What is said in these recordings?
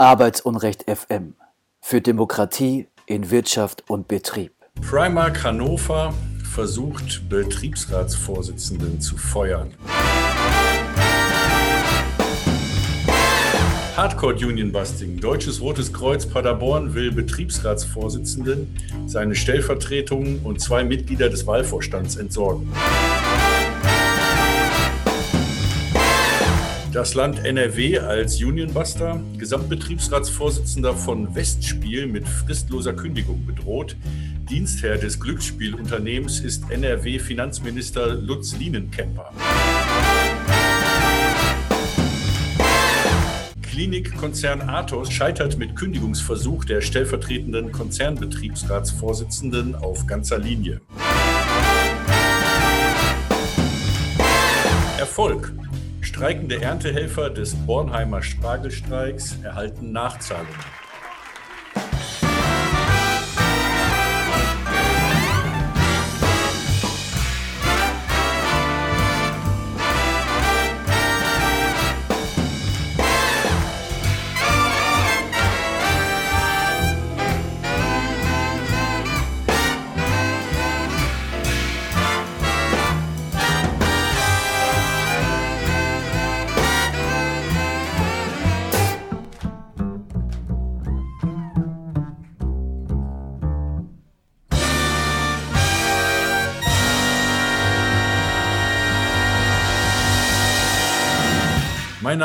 Arbeitsunrecht FM für Demokratie in Wirtschaft und Betrieb. Primark Hannover versucht, Betriebsratsvorsitzenden zu feuern. Hardcore Union Busting. Deutsches Rotes Kreuz Paderborn will Betriebsratsvorsitzenden, seine Stellvertretungen und zwei Mitglieder des Wahlvorstands entsorgen. Das Land NRW als Unionbuster, Gesamtbetriebsratsvorsitzender von Westspiel mit fristloser Kündigung bedroht. Dienstherr des Glücksspielunternehmens ist NRW-Finanzminister Lutz Lienenkemper. Klinikkonzern Athos scheitert mit Kündigungsversuch der stellvertretenden Konzernbetriebsratsvorsitzenden auf ganzer Linie. Erfolg. Streikende Erntehelfer des Bornheimer Spargelstreiks erhalten Nachzahlungen.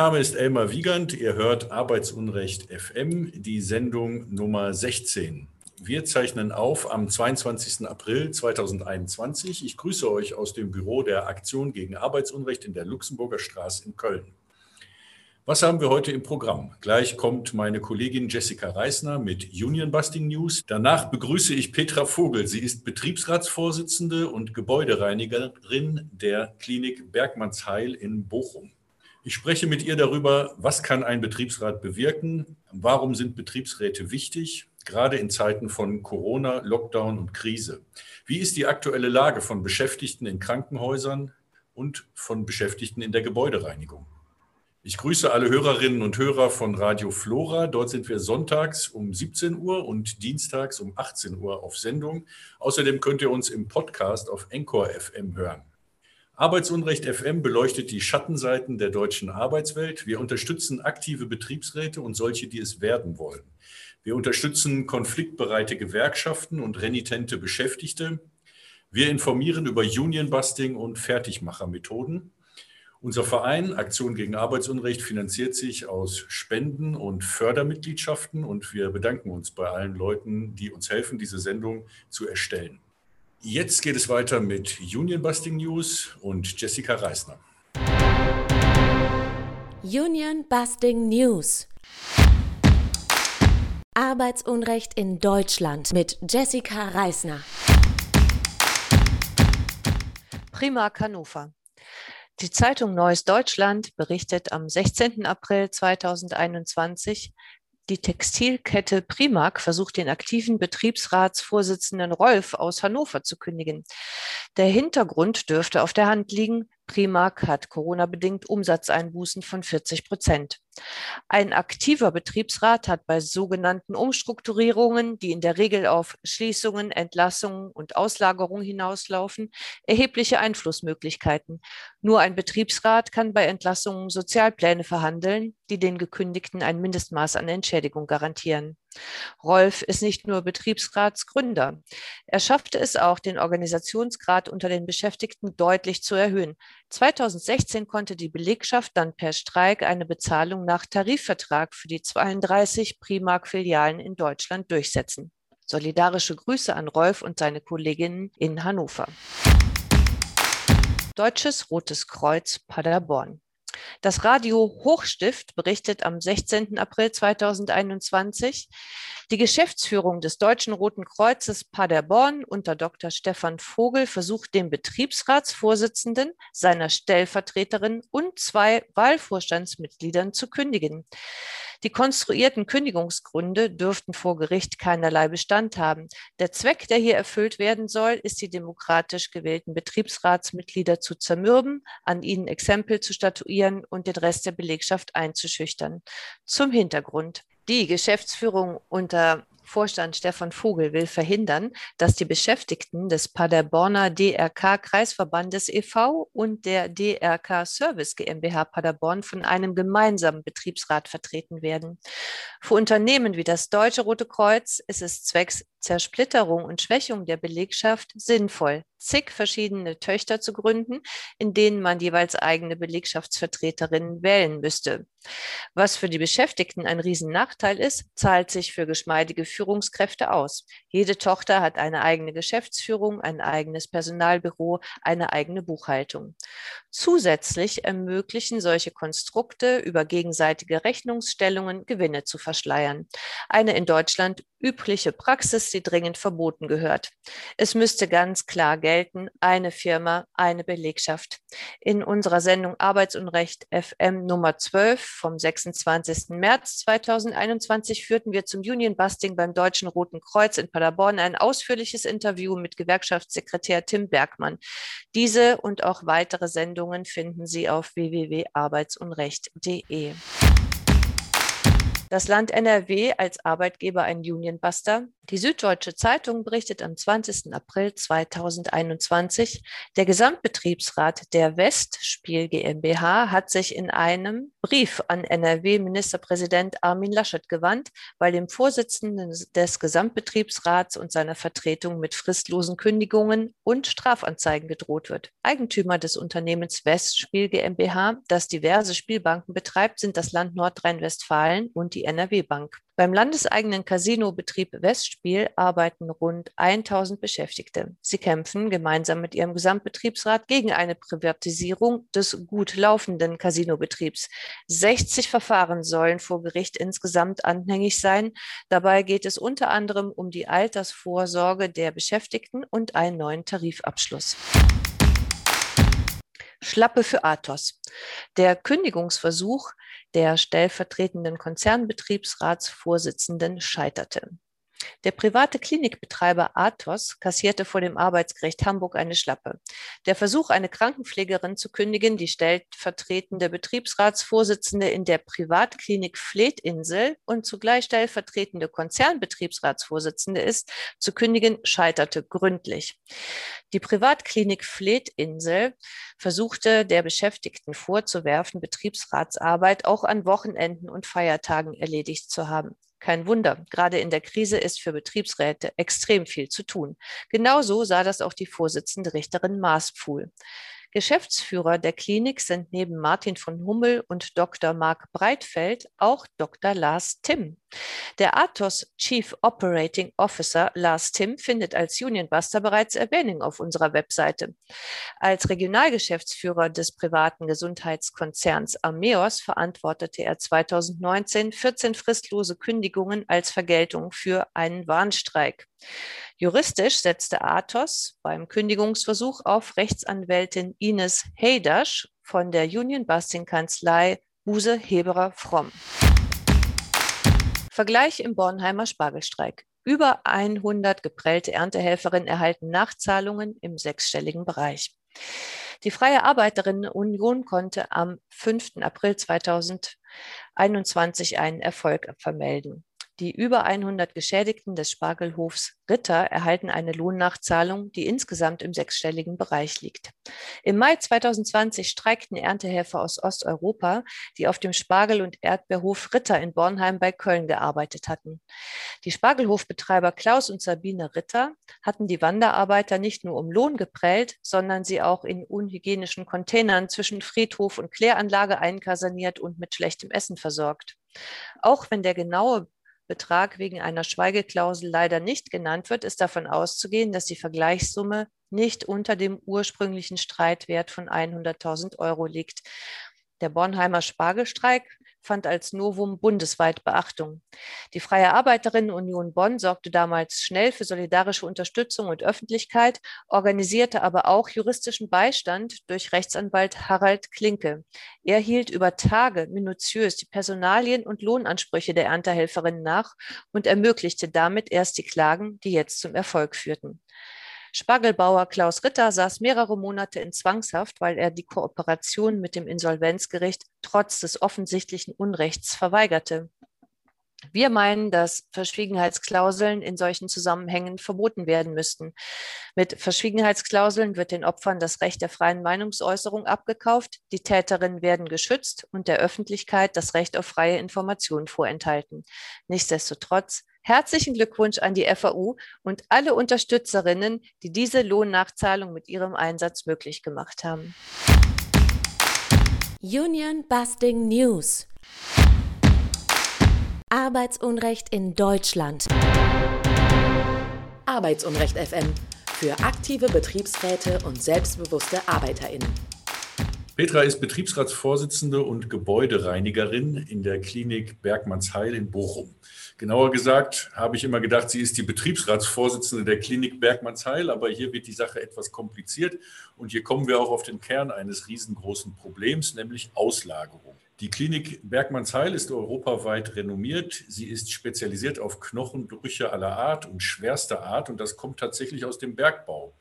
Name ist Elmar Wiegand. Ihr hört Arbeitsunrecht FM, die Sendung Nummer 16. Wir zeichnen auf am 22. April 2021. Ich grüße euch aus dem Büro der Aktion gegen Arbeitsunrecht in der Luxemburger Straße in Köln. Was haben wir heute im Programm? Gleich kommt meine Kollegin Jessica Reisner mit Union Busting News. Danach begrüße ich Petra Vogel. Sie ist Betriebsratsvorsitzende und Gebäudereinigerin der Klinik Bergmannsheil in Bochum. Ich spreche mit ihr darüber, was kann ein Betriebsrat bewirken, warum sind Betriebsräte wichtig, gerade in Zeiten von Corona, Lockdown und Krise. Wie ist die aktuelle Lage von Beschäftigten in Krankenhäusern und von Beschäftigten in der Gebäudereinigung? Ich grüße alle Hörerinnen und Hörer von Radio Flora. Dort sind wir sonntags um 17 Uhr und dienstags um 18 Uhr auf Sendung. Außerdem könnt ihr uns im Podcast auf Encore FM hören. Arbeitsunrecht FM beleuchtet die Schattenseiten der deutschen Arbeitswelt. Wir unterstützen aktive Betriebsräte und solche, die es werden wollen. Wir unterstützen konfliktbereite Gewerkschaften und renitente Beschäftigte. Wir informieren über Unionbusting und Fertigmachermethoden. Unser Verein Aktion gegen Arbeitsunrecht finanziert sich aus Spenden und Fördermitgliedschaften und wir bedanken uns bei allen Leuten, die uns helfen, diese Sendung zu erstellen. Jetzt geht es weiter mit Union Busting News und Jessica Reisner. Union Busting News. Arbeitsunrecht in Deutschland mit Jessica Reisner. Prima Hannover. Die Zeitung Neues Deutschland berichtet am 16. April 2021, die Textilkette Primark versucht den aktiven Betriebsratsvorsitzenden Rolf aus Hannover zu kündigen. Der Hintergrund dürfte auf der Hand liegen. Primark hat Corona-bedingt Umsatzeinbußen von 40 Prozent. Ein aktiver Betriebsrat hat bei sogenannten Umstrukturierungen, die in der Regel auf Schließungen, Entlassungen und Auslagerungen hinauslaufen, erhebliche Einflussmöglichkeiten. Nur ein Betriebsrat kann bei Entlassungen Sozialpläne verhandeln, die den Gekündigten ein Mindestmaß an Entschädigung garantieren. Rolf ist nicht nur Betriebsratsgründer. Er schaffte es auch, den Organisationsgrad unter den Beschäftigten deutlich zu erhöhen. 2016 konnte die Belegschaft dann per Streik eine Bezahlung nach Tarifvertrag für die 32 Primark-Filialen in Deutschland durchsetzen. Solidarische Grüße an Rolf und seine Kolleginnen in Hannover. Deutsches Rotes Kreuz Paderborn. Das Radio Hochstift berichtet am 16. April 2021, die Geschäftsführung des Deutschen Roten Kreuzes Paderborn unter Dr. Stefan Vogel versucht dem Betriebsratsvorsitzenden, seiner Stellvertreterin und zwei Wahlvorstandsmitgliedern zu kündigen. Die konstruierten Kündigungsgründe dürften vor Gericht keinerlei Bestand haben. Der Zweck, der hier erfüllt werden soll, ist die demokratisch gewählten Betriebsratsmitglieder zu zermürben, an ihnen Exempel zu statuieren und den Rest der Belegschaft einzuschüchtern. Zum Hintergrund. Die Geschäftsführung unter Vorstand Stefan Vogel will verhindern, dass die Beschäftigten des Paderborner DRK Kreisverbandes e.V. und der DRK Service GmbH Paderborn von einem gemeinsamen Betriebsrat vertreten werden. Für Unternehmen wie das Deutsche Rote Kreuz ist es zwecks Zersplitterung und Schwächung der Belegschaft sinnvoll, zig verschiedene Töchter zu gründen, in denen man jeweils eigene Belegschaftsvertreterinnen wählen müsste. Was für die Beschäftigten ein Riesennachteil ist, zahlt sich für geschmeidige Führungskräfte aus. Jede Tochter hat eine eigene Geschäftsführung, ein eigenes Personalbüro, eine eigene Buchhaltung. Zusätzlich ermöglichen solche Konstrukte über gegenseitige Rechnungsstellungen Gewinne zu verschleiern. Eine in Deutschland übliche Praxis, die dringend verboten gehört. Es müsste ganz klar gelten, eine Firma, eine Belegschaft. In unserer Sendung Arbeitsunrecht FM Nummer 12 vom 26. März 2021 führten wir zum Union Busting beim Deutschen Roten Kreuz in Paderborn ein ausführliches Interview mit Gewerkschaftssekretär Tim Bergmann. Diese und auch weitere Sendungen finden Sie auf www.arbeitsunrecht.de. Das Land NRW als Arbeitgeber ein Unionbuster. Die Süddeutsche Zeitung berichtet am 20. April 2021, der Gesamtbetriebsrat der Westspiel GmbH hat sich in einem Brief an NRW-Ministerpräsident Armin Laschet gewandt, weil dem Vorsitzenden des Gesamtbetriebsrats und seiner Vertretung mit fristlosen Kündigungen und Strafanzeigen gedroht wird. Eigentümer des Unternehmens Westspiel GmbH, das diverse Spielbanken betreibt, sind das Land Nordrhein-Westfalen und die NRW Bank. Beim landeseigenen Casinobetrieb Westspiel arbeiten rund 1000 Beschäftigte. Sie kämpfen gemeinsam mit ihrem Gesamtbetriebsrat gegen eine Privatisierung des gut laufenden Casinobetriebs. 60 Verfahren sollen vor Gericht insgesamt anhängig sein. Dabei geht es unter anderem um die Altersvorsorge der Beschäftigten und einen neuen Tarifabschluss. Schlappe für Athos. Der Kündigungsversuch der stellvertretenden Konzernbetriebsratsvorsitzenden scheiterte. Der private Klinikbetreiber Athos kassierte vor dem Arbeitsgericht Hamburg eine Schlappe. Der Versuch, eine Krankenpflegerin zu kündigen, die stellvertretende Betriebsratsvorsitzende in der Privatklinik Fletinsel und zugleich stellvertretende Konzernbetriebsratsvorsitzende ist, zu kündigen, scheiterte gründlich. Die Privatklinik Fletinsel versuchte der Beschäftigten vorzuwerfen, Betriebsratsarbeit auch an Wochenenden und Feiertagen erledigt zu haben. Kein Wunder, gerade in der Krise ist für Betriebsräte extrem viel zu tun. Genauso sah das auch die Vorsitzende Richterin Maaspfuhl. Geschäftsführer der Klinik sind neben Martin von Hummel und Dr. Marc Breitfeld auch Dr. Lars Timm. Der Athos Chief Operating Officer Lars Timm findet als Unionbuster bereits Erwähnung auf unserer Webseite. Als Regionalgeschäftsführer des privaten Gesundheitskonzerns Ameos verantwortete er 2019 14 fristlose Kündigungen als Vergeltung für einen Warnstreik. Juristisch setzte Athos beim Kündigungsversuch auf Rechtsanwältin Ines Heydasch von der Union Busting Kanzlei Buse Heberer Fromm. Vergleich im Bornheimer Spargelstreik. Über 100 geprellte Erntehelferinnen erhalten Nachzahlungen im sechsstelligen Bereich. Die Freie Arbeiterinnenunion konnte am 5. April 2021 einen Erfolg vermelden. Die über 100 Geschädigten des Spargelhofs Ritter erhalten eine Lohnnachzahlung, die insgesamt im sechsstelligen Bereich liegt. Im Mai 2020 streikten Erntehelfer aus Osteuropa, die auf dem Spargel- und Erdbeerhof Ritter in Bornheim bei Köln gearbeitet hatten. Die Spargelhofbetreiber Klaus und Sabine Ritter hatten die Wanderarbeiter nicht nur um Lohn geprellt, sondern sie auch in unhygienischen Containern zwischen Friedhof und Kläranlage einkasaniert und mit schlechtem Essen versorgt. Auch wenn der genaue Betrag wegen einer Schweigeklausel leider nicht genannt wird, ist davon auszugehen, dass die Vergleichssumme nicht unter dem ursprünglichen Streitwert von 100.000 Euro liegt. Der Bornheimer Spargelstreik fand als Novum bundesweit Beachtung. Die Freie Arbeiterinnenunion Bonn sorgte damals schnell für solidarische Unterstützung und Öffentlichkeit, organisierte aber auch juristischen Beistand durch Rechtsanwalt Harald Klinke. Er hielt über Tage minutiös die Personalien und Lohnansprüche der Erntehelferinnen nach und ermöglichte damit erst die Klagen, die jetzt zum Erfolg führten. Spargelbauer Klaus Ritter saß mehrere Monate in Zwangshaft, weil er die Kooperation mit dem Insolvenzgericht trotz des offensichtlichen Unrechts verweigerte. Wir meinen, dass Verschwiegenheitsklauseln in solchen Zusammenhängen verboten werden müssten. Mit Verschwiegenheitsklauseln wird den Opfern das Recht der freien Meinungsäußerung abgekauft, die Täterinnen werden geschützt und der Öffentlichkeit das Recht auf freie Information vorenthalten. Nichtsdestotrotz Herzlichen Glückwunsch an die FAU und alle Unterstützerinnen, die diese Lohnnachzahlung mit ihrem Einsatz möglich gemacht haben. Union Busting News. Arbeitsunrecht in Deutschland. Arbeitsunrecht FM für aktive Betriebsräte und selbstbewusste ArbeiterInnen. Petra ist Betriebsratsvorsitzende und Gebäudereinigerin in der Klinik Bergmannsheil in Bochum. Genauer gesagt habe ich immer gedacht, sie ist die Betriebsratsvorsitzende der Klinik Bergmannsheil, aber hier wird die Sache etwas kompliziert und hier kommen wir auch auf den Kern eines riesengroßen Problems, nämlich Auslagerung. Die Klinik Bergmannsheil ist europaweit renommiert. Sie ist spezialisiert auf Knochenbrüche aller Art und schwerster Art und das kommt tatsächlich aus dem Bergbau.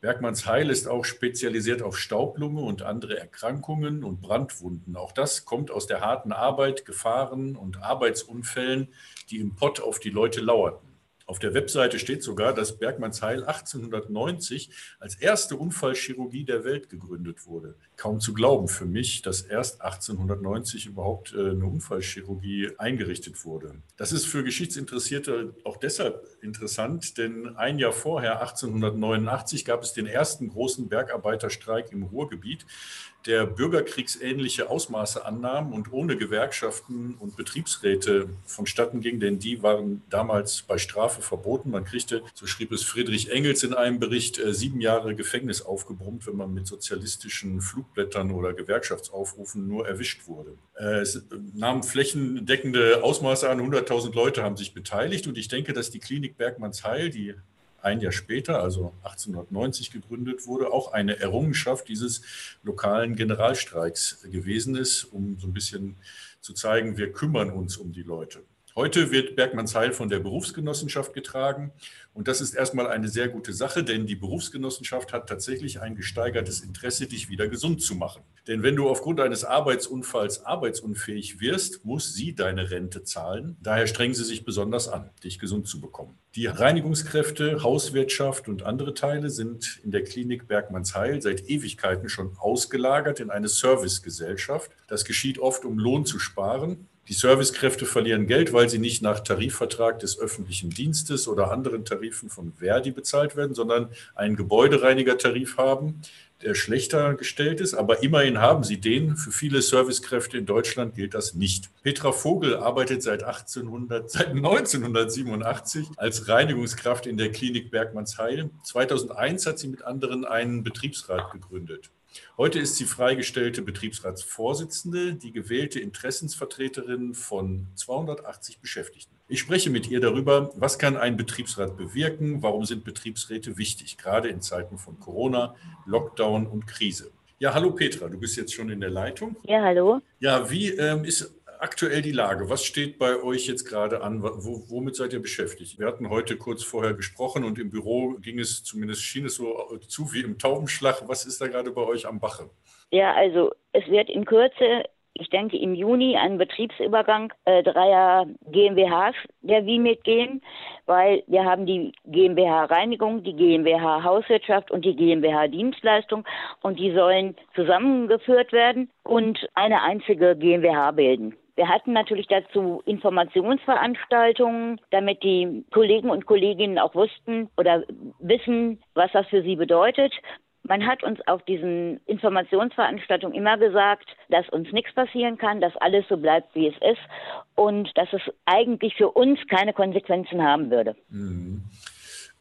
Bergmanns Heil ist auch spezialisiert auf Staublunge und andere Erkrankungen und Brandwunden. Auch das kommt aus der harten Arbeit, Gefahren und Arbeitsunfällen, die im Pott auf die Leute lauerten. Auf der Webseite steht sogar, dass Bergmannsheil 1890 als erste Unfallchirurgie der Welt gegründet wurde. Kaum zu glauben für mich, dass erst 1890 überhaupt äh, eine Unfallchirurgie eingerichtet wurde. Das ist für Geschichtsinteressierte auch deshalb interessant, denn ein Jahr vorher, 1889, gab es den ersten großen Bergarbeiterstreik im Ruhrgebiet der bürgerkriegsähnliche Ausmaße annahm und ohne Gewerkschaften und Betriebsräte vonstatten ging, denn die waren damals bei Strafe verboten. Man kriegte, so schrieb es Friedrich Engels in einem Bericht, äh, sieben Jahre Gefängnis aufgebrummt, wenn man mit sozialistischen Flugblättern oder Gewerkschaftsaufrufen nur erwischt wurde. Äh, es nahm flächendeckende Ausmaße an, 100.000 Leute haben sich beteiligt und ich denke, dass die Klinik Bergmannsheil, die ein Jahr später, also 1890 gegründet wurde, auch eine Errungenschaft dieses lokalen Generalstreiks gewesen ist, um so ein bisschen zu zeigen, wir kümmern uns um die Leute. Heute wird Bergmannsheil von der Berufsgenossenschaft getragen und das ist erstmal eine sehr gute Sache, denn die Berufsgenossenschaft hat tatsächlich ein gesteigertes Interesse, dich wieder gesund zu machen. Denn wenn du aufgrund eines Arbeitsunfalls arbeitsunfähig wirst, muss sie deine Rente zahlen. Daher strengen sie sich besonders an, dich gesund zu bekommen. Die Reinigungskräfte, Hauswirtschaft und andere Teile sind in der Klinik Bergmannsheil seit Ewigkeiten schon ausgelagert in eine Servicegesellschaft. Das geschieht oft, um Lohn zu sparen. Die Servicekräfte verlieren Geld, weil sie nicht nach Tarifvertrag des öffentlichen Dienstes oder anderen Tarifen von Verdi bezahlt werden, sondern einen Gebäudereinigertarif haben, der schlechter gestellt ist. Aber immerhin haben sie den. Für viele Servicekräfte in Deutschland gilt das nicht. Petra Vogel arbeitet seit, 1800, seit 1987 als Reinigungskraft in der Klinik Bergmannsheil. 2001 hat sie mit anderen einen Betriebsrat gegründet. Heute ist sie freigestellte Betriebsratsvorsitzende, die gewählte Interessensvertreterin von 280 Beschäftigten. Ich spreche mit ihr darüber, was kann ein Betriebsrat bewirken, warum sind Betriebsräte wichtig, gerade in Zeiten von Corona, Lockdown und Krise. Ja, hallo Petra, du bist jetzt schon in der Leitung. Ja, hallo. Ja, wie ähm, ist aktuell die Lage? Was steht bei euch jetzt gerade an? Wo, womit seid ihr beschäftigt? Wir hatten heute kurz vorher gesprochen und im Büro ging es, zumindest schien es so zu wie im Taubenschlag. Was ist da gerade bei euch am Bache? Ja, also es wird in Kürze, ich denke im Juni, ein Betriebsübergang äh, dreier GmbHs der WIMIT gehen, weil wir haben die GmbH Reinigung, die GmbH Hauswirtschaft und die GmbH Dienstleistung und die sollen zusammengeführt werden und eine einzige GmbH bilden. Wir hatten natürlich dazu Informationsveranstaltungen, damit die Kollegen und Kolleginnen auch wussten oder wissen, was das für sie bedeutet. Man hat uns auf diesen Informationsveranstaltungen immer gesagt, dass uns nichts passieren kann, dass alles so bleibt, wie es ist und dass es eigentlich für uns keine Konsequenzen haben würde. Mhm.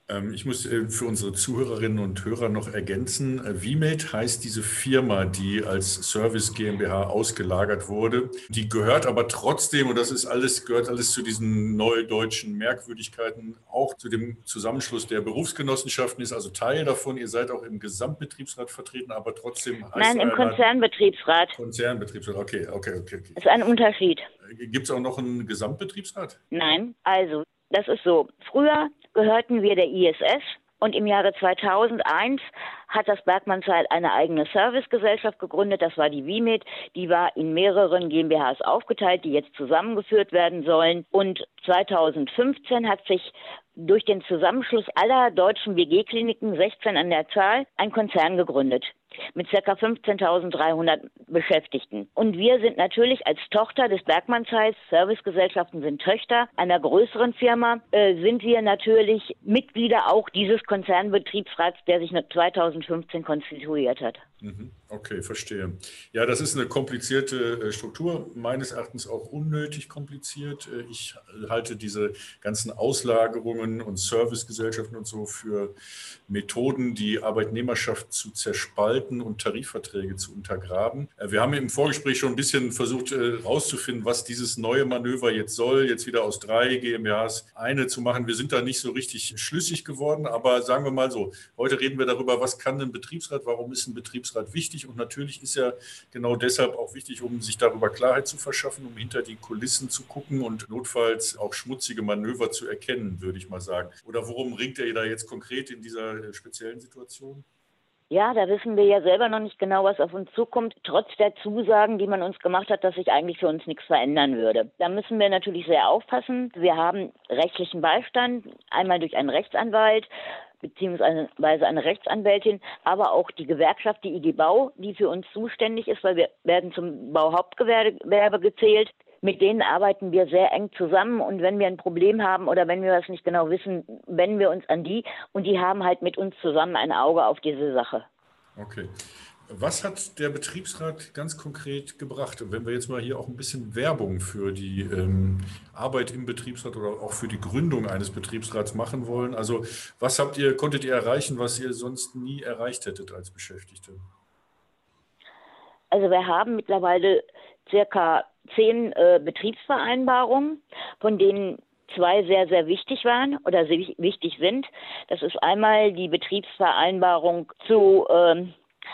Ähm, ich muss äh, für unsere Zuhörerinnen und Hörer noch ergänzen, äh, VMate heißt diese Firma, die als Service GmbH ausgelagert wurde. Die gehört aber trotzdem, und das ist alles, gehört alles zu diesen neudeutschen Merkwürdigkeiten, auch zu dem Zusammenschluss der Berufsgenossenschaften, ist also Teil davon. Ihr seid auch im Gesamtbetriebsrat vertreten, aber trotzdem heißt Nein, im Konzernbetriebsrat. Konzernbetriebsrat, okay, okay, okay. okay. Das ist ein Unterschied. Äh, Gibt es auch noch einen Gesamtbetriebsrat? Nein, also das ist so. Früher gehörten wir der ISS und im Jahre 2001 hat das Bergmannsheil eine eigene Servicegesellschaft gegründet. Das war die WIMED. Die war in mehreren GmbHs aufgeteilt, die jetzt zusammengeführt werden sollen. Und 2015 hat sich durch den Zusammenschluss aller deutschen WG-Kliniken, 16 an der Zahl, ein Konzern gegründet mit ca. 15.300 Beschäftigten. Und wir sind natürlich als Tochter des Bergmannsheils, Servicegesellschaften sind Töchter einer größeren Firma, äh, sind wir natürlich Mitglieder auch dieses Konzernbetriebsrats, der sich 2015 konstituiert hat. Mhm. Okay, verstehe. Ja, das ist eine komplizierte äh, Struktur, meines Erachtens auch unnötig kompliziert. Äh, ich halte diese ganzen Auslagerungen und Servicegesellschaften und so für Methoden, die Arbeitnehmerschaft zu zerspalten und Tarifverträge zu untergraben. Äh, wir haben im Vorgespräch schon ein bisschen versucht herauszufinden, was dieses neue Manöver jetzt soll, jetzt wieder aus drei GmbHs eine zu machen. Wir sind da nicht so richtig schlüssig geworden, aber sagen wir mal so, heute reden wir darüber, was kann ein Betriebsrat, warum ist ein Betriebsrat wichtig? wichtig und natürlich ist er genau deshalb auch wichtig, um sich darüber Klarheit zu verschaffen, um hinter die Kulissen zu gucken und notfalls auch schmutzige Manöver zu erkennen, würde ich mal sagen. Oder worum ringt er da jetzt konkret in dieser speziellen Situation? Ja, da wissen wir ja selber noch nicht genau, was auf uns zukommt, trotz der Zusagen, die man uns gemacht hat, dass sich eigentlich für uns nichts verändern würde. Da müssen wir natürlich sehr aufpassen. Wir haben rechtlichen Beistand, einmal durch einen Rechtsanwalt, beziehungsweise eine Rechtsanwältin, aber auch die Gewerkschaft, die IG Bau, die für uns zuständig ist, weil wir werden zum Bauhauptgewerbe gezählt. Mit denen arbeiten wir sehr eng zusammen und wenn wir ein Problem haben oder wenn wir was nicht genau wissen, wenden wir uns an die und die haben halt mit uns zusammen ein Auge auf diese Sache. Okay. Was hat der Betriebsrat ganz konkret gebracht? Wenn wir jetzt mal hier auch ein bisschen Werbung für die ähm, Arbeit im Betriebsrat oder auch für die Gründung eines Betriebsrats machen wollen, also was habt ihr, konntet ihr erreichen, was ihr sonst nie erreicht hättet als Beschäftigte? Also wir haben mittlerweile circa zehn äh, Betriebsvereinbarungen, von denen zwei sehr, sehr wichtig waren oder sehr wichtig sind. Das ist einmal die Betriebsvereinbarung zu ähm,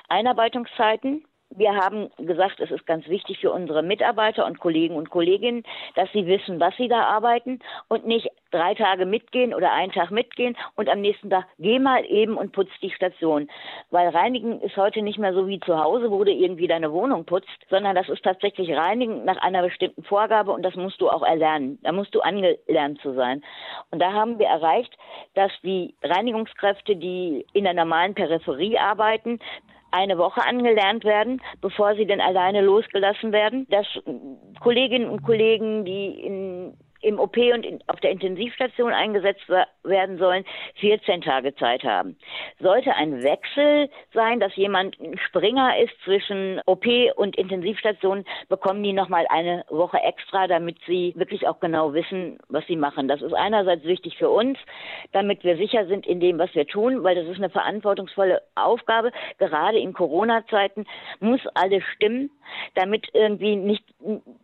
Einarbeitungszeiten. Wir haben gesagt, es ist ganz wichtig für unsere Mitarbeiter und Kollegen und Kolleginnen, dass sie wissen, was sie da arbeiten und nicht drei Tage mitgehen oder einen Tag mitgehen und am nächsten Tag geh mal eben und putz die Station. Weil Reinigen ist heute nicht mehr so wie zu Hause, wo du irgendwie deine Wohnung putzt, sondern das ist tatsächlich Reinigen nach einer bestimmten Vorgabe und das musst du auch erlernen. Da musst du angelernt zu sein. Und da haben wir erreicht, dass die Reinigungskräfte, die in der normalen Peripherie arbeiten, eine Woche angelernt werden, bevor sie denn alleine losgelassen werden. Dass Kolleginnen und Kollegen, die in im OP und in, auf der Intensivstation eingesetzt werden sollen, 14 Tage Zeit haben. Sollte ein Wechsel sein, dass jemand ein Springer ist zwischen OP und Intensivstation, bekommen die nochmal eine Woche extra, damit sie wirklich auch genau wissen, was sie machen. Das ist einerseits wichtig für uns, damit wir sicher sind in dem, was wir tun, weil das ist eine verantwortungsvolle Aufgabe. Gerade in Corona-Zeiten muss alles stimmen, damit irgendwie nicht,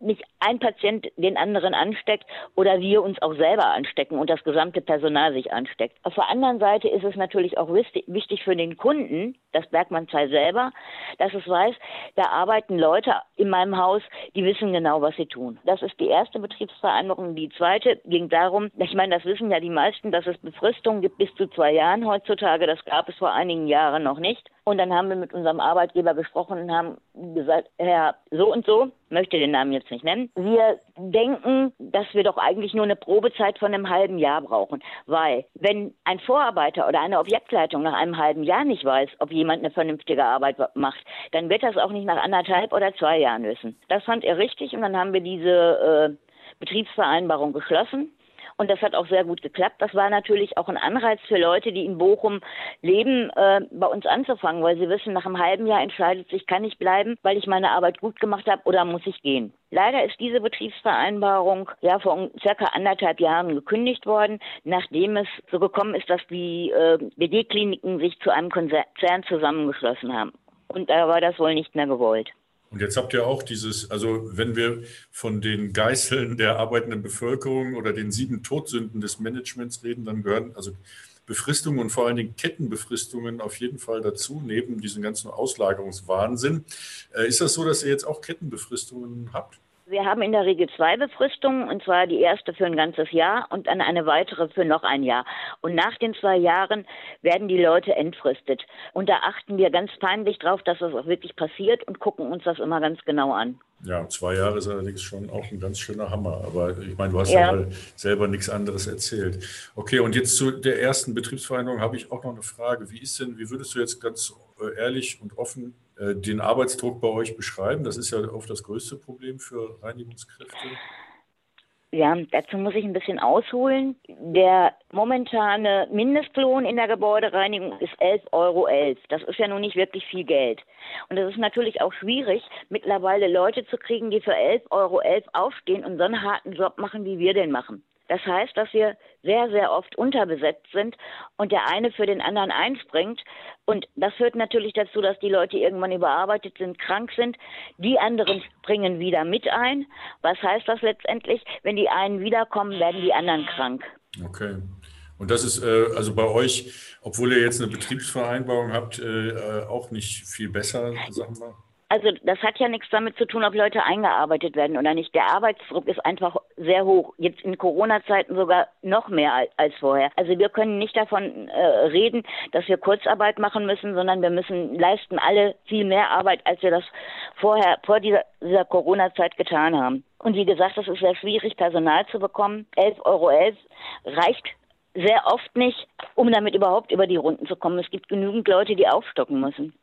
nicht ein Patient den anderen ansteckt oder wir uns auch selber anstecken und das gesamte Personal sich ansteckt. Auf der anderen Seite ist es natürlich auch wichtig für den Kunden, das Bergmannsheil selber, dass es weiß, da arbeiten Leute in meinem Haus, die wissen genau, was sie tun. Das ist die erste Betriebsvereinbarung. Die zweite ging darum, ich meine, das wissen ja die meisten, dass es Befristungen gibt bis zu zwei Jahren heutzutage. Das gab es vor einigen Jahren noch nicht. Und dann haben wir mit unserem Arbeitgeber gesprochen und haben gesagt, Herr so und so, möchte den Namen jetzt nicht nennen, wir denken, dass wir doch eigentlich nur eine Probezeit von einem halben Jahr brauchen. Weil wenn ein Vorarbeiter oder eine Objektleitung nach einem halben Jahr nicht weiß, ob jemand eine vernünftige Arbeit macht, dann wird das auch nicht nach anderthalb oder zwei Jahren wissen. Das fand er richtig und dann haben wir diese äh, Betriebsvereinbarung geschlossen. Und das hat auch sehr gut geklappt. Das war natürlich auch ein Anreiz für Leute, die in Bochum leben, äh, bei uns anzufangen, weil sie wissen, nach einem halben Jahr entscheidet sich, kann ich bleiben, weil ich meine Arbeit gut gemacht habe oder muss ich gehen. Leider ist diese Betriebsvereinbarung ja vor circa anderthalb Jahren gekündigt worden, nachdem es so gekommen ist, dass die äh, BD-Kliniken sich zu einem Konzern zusammengeschlossen haben. Und da war das wohl nicht mehr gewollt. Und jetzt habt ihr auch dieses, also wenn wir von den Geißeln der arbeitenden Bevölkerung oder den sieben Todsünden des Managements reden, dann gehören also Befristungen und vor allen Dingen Kettenbefristungen auf jeden Fall dazu, neben diesem ganzen Auslagerungswahnsinn. Äh, ist das so, dass ihr jetzt auch Kettenbefristungen habt? Wir haben in der Regel zwei Befristungen, und zwar die erste für ein ganzes Jahr und dann eine weitere für noch ein Jahr. Und nach den zwei Jahren werden die Leute entfristet. Und da achten wir ganz peinlich drauf, dass das auch wirklich passiert und gucken uns das immer ganz genau an. Ja, zwei Jahre ist allerdings schon auch ein ganz schöner Hammer. Aber ich meine, du hast ja, ja selber nichts anderes erzählt. Okay, und jetzt zu der ersten Betriebsvereinbarung habe ich auch noch eine Frage. Wie ist denn, wie würdest du jetzt ganz äh, ehrlich und offen den Arbeitsdruck bei euch beschreiben? Das ist ja oft das größte Problem für Reinigungskräfte. Ja, dazu muss ich ein bisschen ausholen. Der momentane Mindestlohn in der Gebäudereinigung ist 11,11 Euro. Das ist ja nun nicht wirklich viel Geld. Und es ist natürlich auch schwierig, mittlerweile Leute zu kriegen, die für 11,11 Euro aufstehen und so einen harten Job machen, wie wir den machen. Das heißt, dass wir sehr, sehr oft unterbesetzt sind und der eine für den anderen einspringt. Und das führt natürlich dazu, dass die Leute irgendwann überarbeitet sind, krank sind. Die anderen springen wieder mit ein. Was heißt das letztendlich? Wenn die einen wiederkommen, werden die anderen krank. Okay. Und das ist äh, also bei euch, obwohl ihr jetzt eine Betriebsvereinbarung habt, äh, auch nicht viel besser, sagen wir? Also das hat ja nichts damit zu tun, ob Leute eingearbeitet werden oder nicht. Der Arbeitsdruck ist einfach sehr hoch. Jetzt in Corona-Zeiten sogar noch mehr als, vorher. Also wir können nicht davon äh, reden, dass wir Kurzarbeit machen müssen, sondern wir müssen leisten alle viel mehr Arbeit, als wir das vorher vor dieser, dieser Corona-Zeit getan haben. Und wie gesagt, es ist sehr schwierig, Personal zu bekommen. 11,11 Euro reicht sehr oft nicht, um damit überhaupt über die Runden zu kommen. Es gibt genügend Leute, die aufstocken müssen.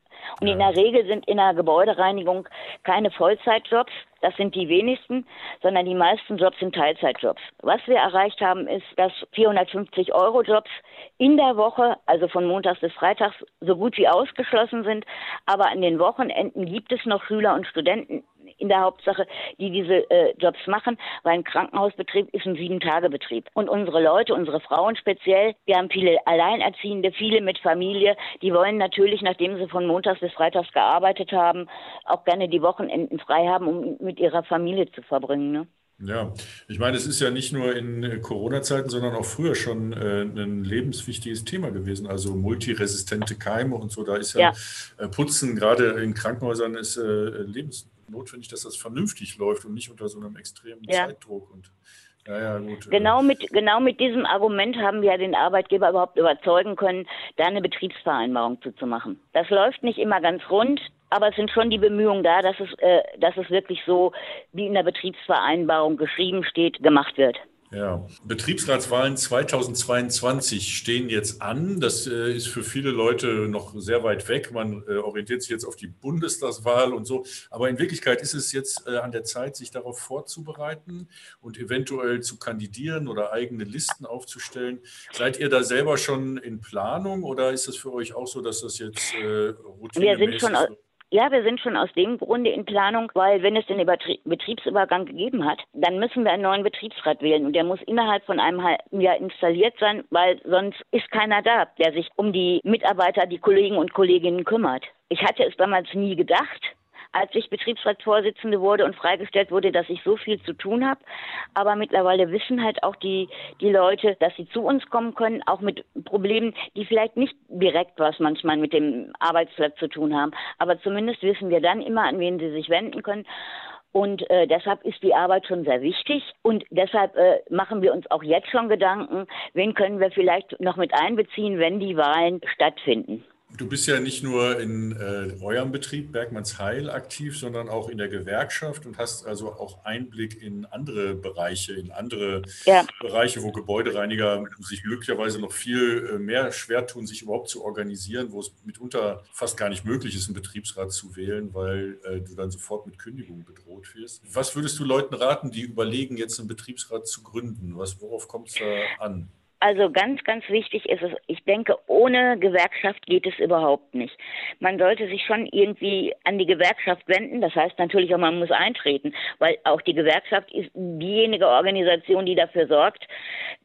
Und in der Regel sind in der Gebäudereinigung keine Vollzeitjobs, das sind die wenigsten, sondern die meisten Jobs sind Teilzeitjobs. Was wir erreicht haben, ist, dass 450 Euro Jobs in der Woche, also von Montags bis Freitags, so gut wie ausgeschlossen sind. Aber an den Wochenenden gibt es noch Schüler und Studenten in der Hauptsache, die diese äh, Jobs machen, weil ein Krankenhausbetrieb ist ein Sieben-Tage-Betrieb. Und unsere Leute, unsere Frauen speziell, wir haben viele Alleinerziehende, viele mit Familie, die wollen natürlich, nachdem sie von Montags bis Freitags gearbeitet haben, auch gerne die Wochenenden frei haben, um mit ihrer Familie zu verbringen. Ne? Ja, ich meine, es ist ja nicht nur in äh, Corona-Zeiten, sondern auch früher schon äh, ein lebenswichtiges Thema gewesen. Also multiresistente Keime und so. Da ist ja, ja. Äh, Putzen gerade in Krankenhäusern ist äh, lebensnotwendig, dass das vernünftig läuft und nicht unter so einem extremen ja. Zeitdruck. Und ja, ja, gut. Äh. Genau mit, genau mit diesem Argument haben wir den Arbeitgeber überhaupt überzeugen können, da eine Betriebsvereinbarung zuzumachen. Das läuft nicht immer ganz rund, aber es sind schon die Bemühungen da, dass es, äh, dass es wirklich so, wie in der Betriebsvereinbarung geschrieben steht, gemacht wird. Ja, Betriebsratswahlen 2022 stehen jetzt an. Das äh, ist für viele Leute noch sehr weit weg. Man äh, orientiert sich jetzt auf die Bundestagswahl und so. Aber in Wirklichkeit ist es jetzt äh, an der Zeit, sich darauf vorzubereiten und eventuell zu kandidieren oder eigene Listen aufzustellen. Seid ihr da selber schon in Planung oder ist es für euch auch so, dass das jetzt äh, sind schon ja, wir sind schon aus dem Grunde in Planung, weil wenn es den Betriebsübergang gegeben hat, dann müssen wir einen neuen Betriebsrat wählen und der muss innerhalb von einem halben Jahr installiert sein, weil sonst ist keiner da, der sich um die Mitarbeiter, die Kollegen und Kolleginnen kümmert. Ich hatte es damals nie gedacht, als ich Betriebsratsvorsitzende wurde und freigestellt wurde, dass ich so viel zu tun habe. Aber mittlerweile wissen halt auch die, die Leute, dass sie zu uns kommen können, auch mit Problemen, die vielleicht nicht direkt was manchmal mit dem Arbeitsplatz zu tun haben. Aber zumindest wissen wir dann immer, an wen sie sich wenden können. Und äh, deshalb ist die Arbeit schon sehr wichtig. Und deshalb äh, machen wir uns auch jetzt schon Gedanken, wen können wir vielleicht noch mit einbeziehen, wenn die Wahlen stattfinden. Du bist ja nicht nur in äh, eurem Betrieb Bergmanns Heil aktiv, sondern auch in der Gewerkschaft und hast also auch Einblick in andere Bereiche, in andere ja. Bereiche, wo Gebäudereiniger sich möglicherweise noch viel äh, mehr schwer tun, sich überhaupt zu organisieren, wo es mitunter fast gar nicht möglich ist, einen Betriebsrat zu wählen, weil äh, du dann sofort mit Kündigung bedroht wirst. Was würdest du Leuten raten, die überlegen, jetzt einen Betriebsrat zu gründen? Was, worauf kommt es da an? Also ganz, ganz wichtig ist es, ich denke, ohne Gewerkschaft geht es überhaupt nicht. Man sollte sich schon irgendwie an die Gewerkschaft wenden. Das heißt natürlich auch, man muss eintreten, weil auch die Gewerkschaft ist diejenige Organisation, die dafür sorgt,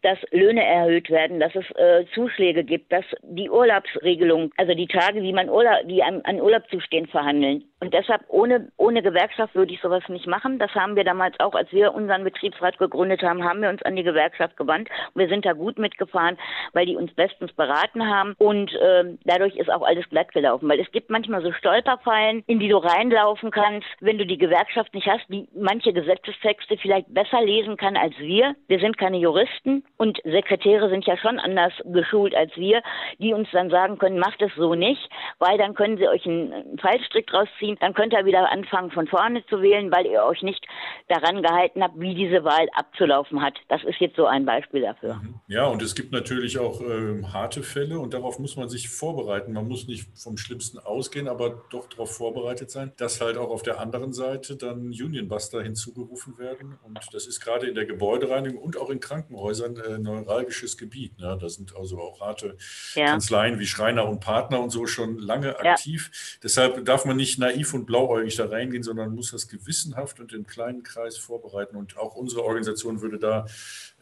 dass Löhne erhöht werden, dass es äh, Zuschläge gibt, dass die Urlaubsregelung, also die Tage, die man Urlaub, die an, an Urlaub zustehen, verhandeln. Und deshalb ohne, ohne Gewerkschaft würde ich sowas nicht machen. Das haben wir damals auch, als wir unseren Betriebsrat gegründet haben, haben wir uns an die Gewerkschaft gewandt. Wir sind da gut mitgefahren, weil die uns bestens beraten haben. Und äh, dadurch ist auch alles glatt gelaufen. Weil es gibt manchmal so Stolperfallen, in die du reinlaufen kannst, wenn du die Gewerkschaft nicht hast, die manche Gesetzestexte vielleicht besser lesen kann als wir. Wir sind keine Juristen und Sekretäre sind ja schon anders geschult als wir, die uns dann sagen können, macht es so nicht, weil dann können sie euch einen Fallstrick draus ziehen, dann könnt ihr wieder anfangen von vorne zu wählen, weil ihr euch nicht daran gehalten habt, wie diese Wahl abzulaufen hat. Das ist jetzt so ein Beispiel dafür. Ja, und es gibt natürlich auch äh, harte Fälle und darauf muss man sich vorbereiten. Man muss nicht vom Schlimmsten ausgehen, aber doch darauf vorbereitet sein, dass halt auch auf der anderen Seite dann Unionbuster hinzugerufen werden. Und das ist gerade in der Gebäudereinigung und auch in Krankenhäusern äh, neuralgisches Gebiet. Ne? Da sind also auch harte ja. Kanzleien wie Schreiner und Partner und so schon lange aktiv. Ja. Deshalb darf man nicht naiv und blauäugig da reingehen, sondern muss das gewissenhaft und im kleinen Kreis vorbereiten. Und auch unsere Organisation würde da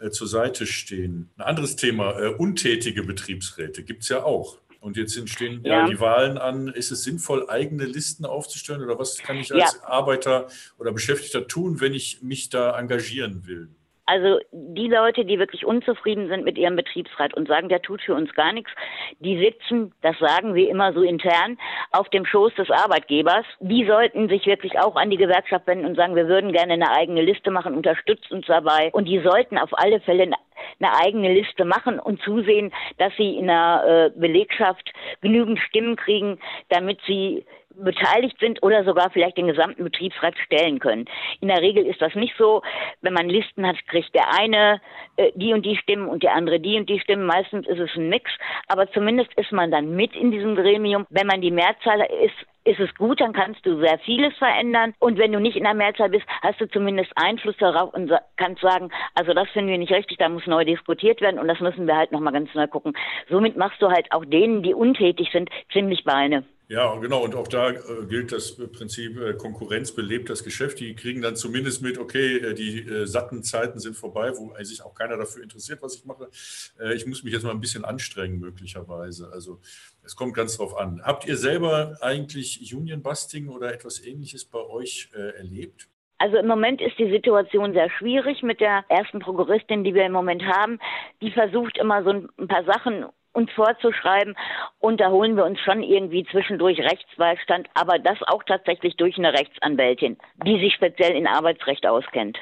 äh, zur Seite stehen. Ein anderes Thema, äh, untätige Betriebsräte gibt es ja auch. Und jetzt stehen ja. die Wahlen an. Ist es sinnvoll, eigene Listen aufzustellen oder was kann ich als ja. Arbeiter oder Beschäftigter tun, wenn ich mich da engagieren will? Also die Leute, die wirklich unzufrieden sind mit ihrem Betriebsrat und sagen, der tut für uns gar nichts, die sitzen, das sagen wir immer so intern, auf dem Schoß des Arbeitgebers. Die sollten sich wirklich auch an die Gewerkschaft wenden und sagen, wir würden gerne eine eigene Liste machen, unterstützt uns dabei. Und die sollten auf alle Fälle eine eigene Liste machen und zusehen, dass sie in der äh, Belegschaft genügend Stimmen kriegen, damit sie beteiligt sind oder sogar vielleicht den gesamten Betriebsrat stellen können. In der Regel ist das nicht so. Wenn man Listen hat, kriegt der eine äh, die und die Stimmen und der andere die und die Stimmen. Meistens ist es ein Mix, aber zumindest ist man dann mit in diesem Gremium. Wenn man die Mehrzahl ist, ist es gut, dann kannst du sehr vieles verändern. Und wenn du nicht in der Mehrzahl bist, hast du zumindest Einfluss darauf und kannst sagen, also das finden wir nicht richtig, da muss neu diskutiert werden und das müssen wir halt nochmal ganz neu gucken. Somit machst du halt auch denen, die untätig sind, ziemlich Beine. Ja, genau. Und auch da äh, gilt das Prinzip, äh, Konkurrenz belebt das Geschäft. Die kriegen dann zumindest mit, okay, äh, die äh, satten Zeiten sind vorbei, wo sich auch keiner dafür interessiert, was ich mache. Äh, ich muss mich jetzt mal ein bisschen anstrengen, möglicherweise. Also es kommt ganz drauf an. Habt ihr selber eigentlich Union Busting oder etwas ähnliches bei euch äh, erlebt? Also im Moment ist die Situation sehr schwierig mit der ersten Prokuristin, die wir im Moment haben. Die versucht immer so ein paar Sachen uns vorzuschreiben. Und da holen wir uns schon irgendwie zwischendurch Rechtsbeistand, aber das auch tatsächlich durch eine Rechtsanwältin, die sich speziell in Arbeitsrecht auskennt.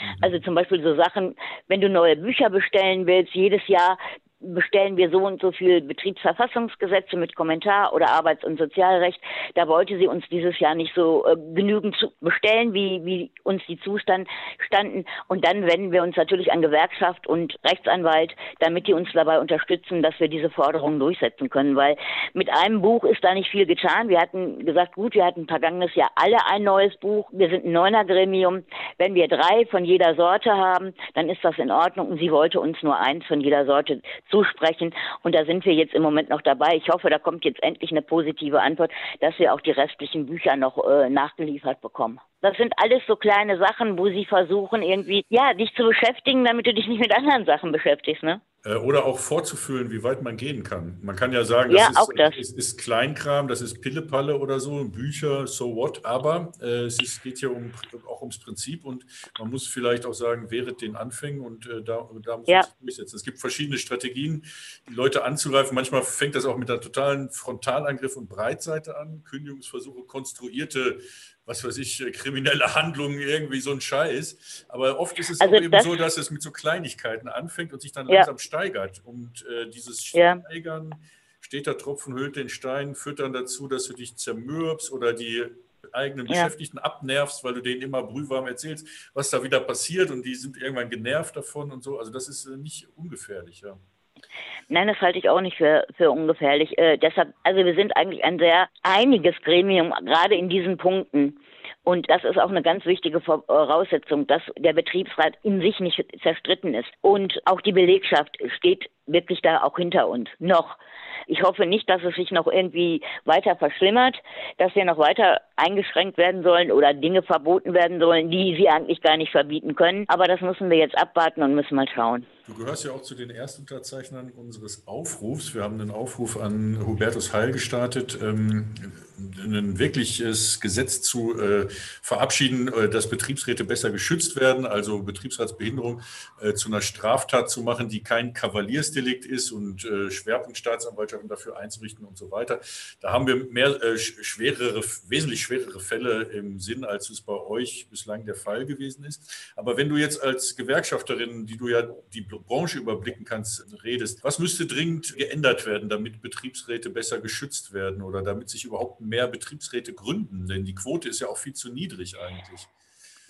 Mhm. Also zum Beispiel so Sachen, wenn du neue Bücher bestellen willst, jedes Jahr bestellen wir so und so viel Betriebsverfassungsgesetze mit Kommentar oder Arbeits- und Sozialrecht. Da wollte sie uns dieses Jahr nicht so äh, genügend bestellen, wie, wie uns die Zustand standen. Und dann wenden wir uns natürlich an Gewerkschaft und Rechtsanwalt, damit die uns dabei unterstützen, dass wir diese Forderungen durchsetzen können. Weil mit einem Buch ist da nicht viel getan. Wir hatten gesagt, gut, wir hatten vergangenes Jahr alle ein neues Buch. Wir sind ein neuner Gremium. Wenn wir drei von jeder Sorte haben, dann ist das in Ordnung. Und sie wollte uns nur eins von jeder Sorte zusprechen. Und da sind wir jetzt im Moment noch dabei. Ich hoffe, da kommt jetzt endlich eine positive Antwort, dass wir auch die restlichen Bücher noch äh, nachgeliefert bekommen. Das sind alles so kleine Sachen, wo sie versuchen, irgendwie, ja, dich zu beschäftigen, damit du dich nicht mit anderen Sachen beschäftigst, ne? Äh, oder auch vorzufühlen, wie weit man gehen kann. Man kann ja sagen, ja, das, ist, das. Ist, ist, Kleinkram, das ist Pillepalle oder so, Bücher, so what, aber äh, es ist, geht hier um, auch ums Prinzip und man muss vielleicht auch sagen, während den Anfängen und äh, da, da muss ja. man sich durchsetzen. Es gibt verschiedene Strategien, die Leute anzugreifen. Manchmal fängt das auch mit einer totalen Frontalangriff und Breitseite an, Kündigungsversuche, konstruierte was weiß ich, äh, kriminelle Handlungen, irgendwie so ein Scheiß. Aber oft ist es also auch eben so, dass es mit so Kleinigkeiten anfängt und sich dann ja. langsam steigert. Und äh, dieses Steigern, steter Tropfen hüllt den Stein, führt dann dazu, dass du dich zermürbst oder die eigenen ja. Beschäftigten abnervst, weil du denen immer brühwarm erzählst, was da wieder passiert und die sind irgendwann genervt davon und so. Also das ist äh, nicht ungefährlich, ja. Nein, das halte ich auch nicht für, für ungefährlich. Äh, deshalb, also wir sind eigentlich ein sehr einiges Gremium, gerade in diesen Punkten. Und das ist auch eine ganz wichtige Voraussetzung, dass der Betriebsrat in sich nicht zerstritten ist. Und auch die Belegschaft steht wirklich da auch hinter uns. Noch. Ich hoffe nicht, dass es sich noch irgendwie weiter verschlimmert, dass wir noch weiter eingeschränkt werden sollen oder Dinge verboten werden sollen, die sie eigentlich gar nicht verbieten können. Aber das müssen wir jetzt abwarten und müssen mal schauen. Du gehörst ja auch zu den Erstunterzeichnern unseres Aufrufs. Wir haben einen Aufruf an Hubertus Heil gestartet, ähm, ein wirkliches Gesetz zu äh, verabschieden, äh, dass Betriebsräte besser geschützt werden, also Betriebsratsbehinderung äh, zu einer Straftat zu machen, die kein Kavaliersdelikt ist und Schwerpunktstaatsanwaltschaften dafür einzurichten und so weiter. Da haben wir mehr schwerere, wesentlich schwerere Fälle im Sinn, als es bei euch bislang der Fall gewesen ist. Aber wenn du jetzt als Gewerkschafterin, die du ja die Branche überblicken kannst, redest. Was müsste dringend geändert werden, damit Betriebsräte besser geschützt werden oder damit sich überhaupt mehr Betriebsräte gründen? Denn die Quote ist ja auch viel zu niedrig eigentlich.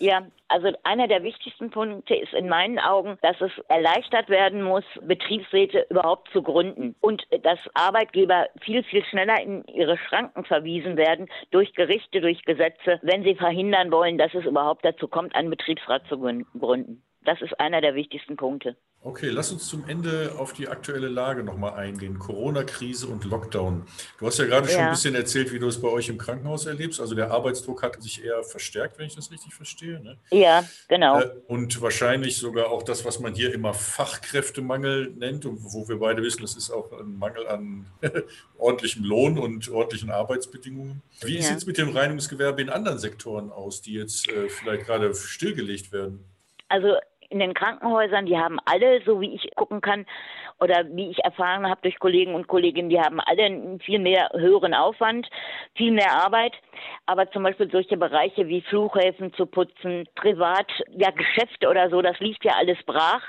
Ja, also einer der wichtigsten Punkte ist in meinen Augen, dass es erleichtert werden muss, Betriebsräte überhaupt zu gründen und dass Arbeitgeber viel, viel schneller in ihre Schranken verwiesen werden durch Gerichte, durch Gesetze, wenn sie verhindern wollen, dass es überhaupt dazu kommt, einen Betriebsrat zu gründen. Das ist einer der wichtigsten Punkte. Okay, lass uns zum Ende auf die aktuelle Lage nochmal eingehen. Corona-Krise und Lockdown. Du hast ja gerade ja. schon ein bisschen erzählt, wie du es bei euch im Krankenhaus erlebst. Also der Arbeitsdruck hat sich eher verstärkt, wenn ich das richtig verstehe. Ne? Ja, genau. Äh, und wahrscheinlich sogar auch das, was man hier immer Fachkräftemangel nennt und wo wir beide wissen, das ist auch ein Mangel an ordentlichem Lohn und ordentlichen Arbeitsbedingungen. Wie ja. sieht es mit dem Reinigungsgewerbe in anderen Sektoren aus, die jetzt äh, vielleicht gerade stillgelegt werden? Also in den Krankenhäusern, die haben alle, so wie ich gucken kann oder wie ich erfahren habe durch Kollegen und Kolleginnen, die haben alle einen viel mehr höheren Aufwand, viel mehr Arbeit. Aber zum Beispiel solche Bereiche wie Flughäfen zu putzen, privat, ja Geschäfte oder so, das liegt ja alles brach.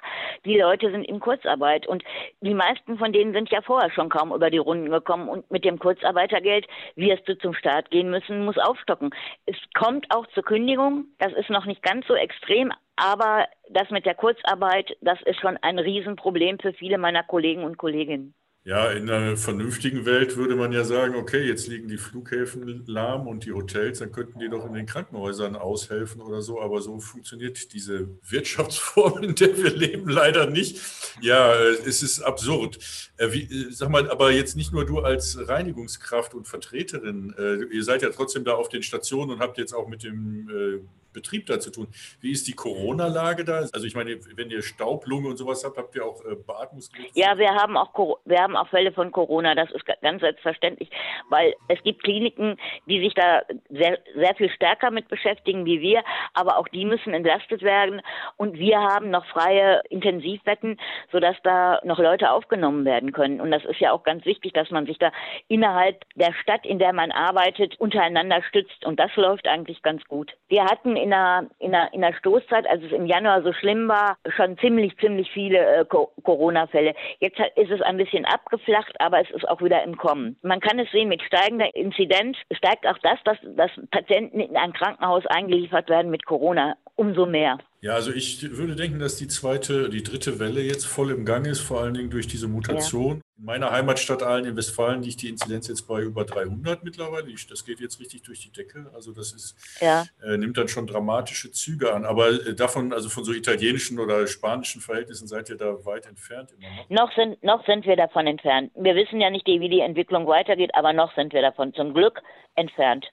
Die Leute sind in Kurzarbeit und die meisten von denen sind ja vorher schon kaum über die Runden gekommen und mit dem Kurzarbeitergeld wirst du zum Staat gehen müssen, muss aufstocken. Es kommt auch zur Kündigung, das ist noch nicht ganz so extrem, aber das mit der Kurzarbeit, das ist schon ein Riesenproblem für viele meiner Kollegen und Kolleginnen. Ja, in einer vernünftigen Welt würde man ja sagen, okay, jetzt liegen die Flughäfen lahm und die Hotels, dann könnten die doch in den Krankenhäusern aushelfen oder so. Aber so funktioniert diese Wirtschaftsform, in der wir leben, leider nicht. Ja, es ist absurd. Äh, wie, äh, sag mal, aber jetzt nicht nur du als Reinigungskraft und Vertreterin, äh, ihr seid ja trotzdem da auf den Stationen und habt jetzt auch mit dem Betrieb da zu tun. Wie ist die Corona-Lage da? Also ich meine, wenn ihr Staublunge und sowas habt, habt ihr auch äh, Beatmungsgeräte? Ja, wir haben auch wir haben auch Fälle von Corona. Das ist ganz selbstverständlich, weil es gibt Kliniken, die sich da sehr, sehr viel stärker mit beschäftigen wie wir, aber auch die müssen entlastet werden. Und wir haben noch freie Intensivbetten, sodass da noch Leute aufgenommen werden können. Und das ist ja auch ganz wichtig, dass man sich da innerhalb der Stadt, in der man arbeitet, untereinander stützt. Und das läuft eigentlich ganz gut. Wir hatten in der, in der, in der Stoßzeit, als es im Januar so schlimm war, schon ziemlich, ziemlich viele äh, Corona-Fälle. Jetzt ist es ein bisschen abgeflacht, aber es ist auch wieder im Kommen. Man kann es sehen, mit steigender Inzidenz steigt auch das, dass, dass Patienten in ein Krankenhaus eingeliefert werden mit Corona umso mehr. Ja, also ich würde denken, dass die zweite, die dritte Welle jetzt voll im Gang ist, vor allen Dingen durch diese Mutation. Ja. In meiner Heimatstadt Aalen in Westfalen liegt die Inzidenz jetzt bei über 300 mittlerweile. Das geht jetzt richtig durch die Decke. Also das ist, ja. äh, nimmt dann schon dramatische Züge an. Aber äh, davon, also von so italienischen oder spanischen Verhältnissen seid ihr da weit entfernt immer noch? Noch sind, noch sind wir davon entfernt. Wir wissen ja nicht, wie die Entwicklung weitergeht, aber noch sind wir davon zum Glück entfernt.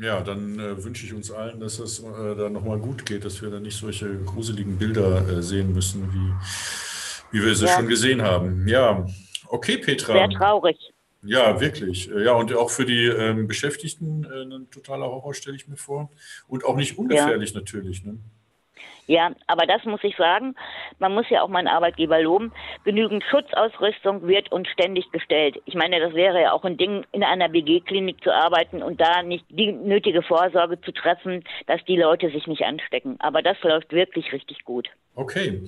Ja, dann äh, wünsche ich uns allen, dass es äh, da nochmal gut geht, dass wir da nicht solche gruseligen Bilder äh, sehen müssen, wie, wie wir sie ja. schon gesehen haben. Ja, okay, Petra. Sehr traurig. Ja, wirklich. Ja, und auch für die ähm, Beschäftigten äh, ein totaler Horror, stelle ich mir vor. Und auch nicht ungefährlich ja. natürlich. Ne? Ja, aber das muss ich sagen, man muss ja auch meinen Arbeitgeber loben. Genügend Schutzausrüstung wird uns ständig gestellt. Ich meine, das wäre ja auch ein Ding, in einer BG-Klinik zu arbeiten und da nicht die nötige Vorsorge zu treffen, dass die Leute sich nicht anstecken. Aber das läuft wirklich richtig gut. Okay.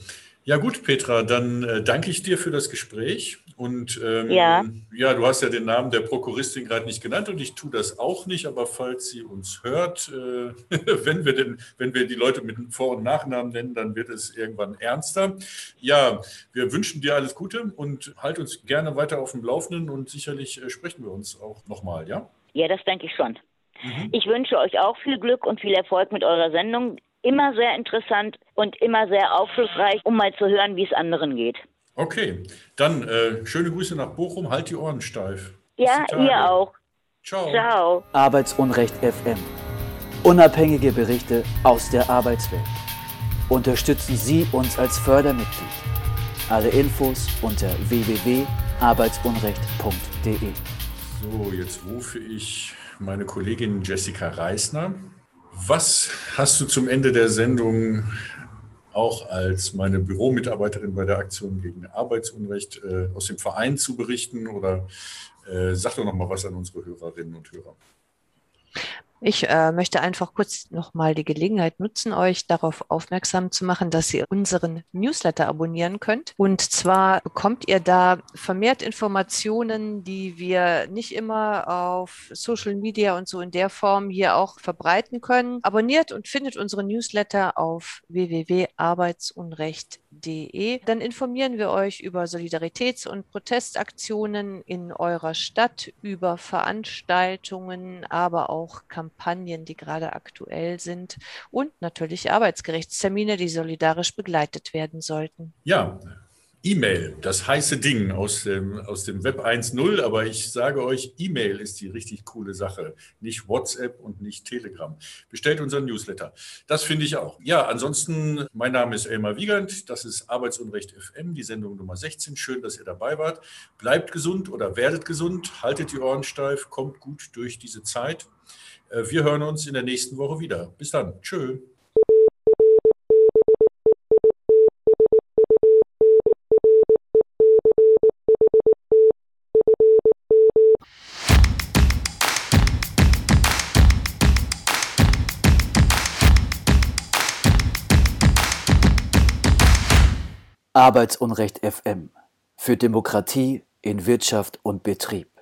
Ja gut, Petra, dann äh, danke ich dir für das Gespräch. Und ähm, ja. ja, du hast ja den Namen der Prokuristin gerade nicht genannt und ich tue das auch nicht, aber falls sie uns hört, äh, wenn wir denn, wenn wir die Leute mit Vor- und Nachnamen nennen, dann wird es irgendwann ernster. Ja, wir wünschen dir alles Gute und halt uns gerne weiter auf dem Laufenden und sicherlich äh, sprechen wir uns auch nochmal, ja? Ja, das denke ich schon. Mhm. Ich wünsche euch auch viel Glück und viel Erfolg mit eurer Sendung immer sehr interessant und immer sehr aufschlussreich, um mal zu hören, wie es anderen geht. Okay, dann äh, schöne Grüße nach Bochum. Halt die Ohren steif. Ja, ihr auch. Ciao. Ciao. Arbeitsunrecht FM. Unabhängige Berichte aus der Arbeitswelt. Unterstützen Sie uns als Fördermitglied. Alle Infos unter www.arbeitsunrecht.de. So, jetzt rufe ich meine Kollegin Jessica Reisner. Was hast du zum Ende der Sendung auch als meine Büromitarbeiterin bei der Aktion gegen Arbeitsunrecht äh, aus dem Verein zu berichten oder äh, sag doch noch mal was an unsere Hörerinnen und Hörer. Ich äh, möchte einfach kurz nochmal die Gelegenheit nutzen, euch darauf aufmerksam zu machen, dass ihr unseren Newsletter abonnieren könnt. Und zwar bekommt ihr da vermehrt Informationen, die wir nicht immer auf Social Media und so in der Form hier auch verbreiten können. Abonniert und findet unsere Newsletter auf www.arbeitsunrecht.de. Dann informieren wir euch über Solidaritäts- und Protestaktionen in eurer Stadt, über Veranstaltungen, aber auch Kampagnen Kampagnen, die gerade aktuell sind und natürlich Arbeitsgerichtstermine, die solidarisch begleitet werden sollten. Ja, E-Mail, das heiße Ding aus dem, aus dem Web 1.0, aber ich sage euch, E-Mail ist die richtig coole Sache. Nicht WhatsApp und nicht Telegram. Bestellt unseren Newsletter. Das finde ich auch. Ja, ansonsten, mein Name ist Elmar Wiegand, das ist Arbeitsunrecht FM, die Sendung Nummer 16. Schön, dass ihr dabei wart. Bleibt gesund oder werdet gesund, haltet die Ohren steif, kommt gut durch diese Zeit. Äh, wir hören uns in der nächsten Woche wieder. Bis dann. Tschö. Arbeitsunrecht FM für Demokratie in Wirtschaft und Betrieb.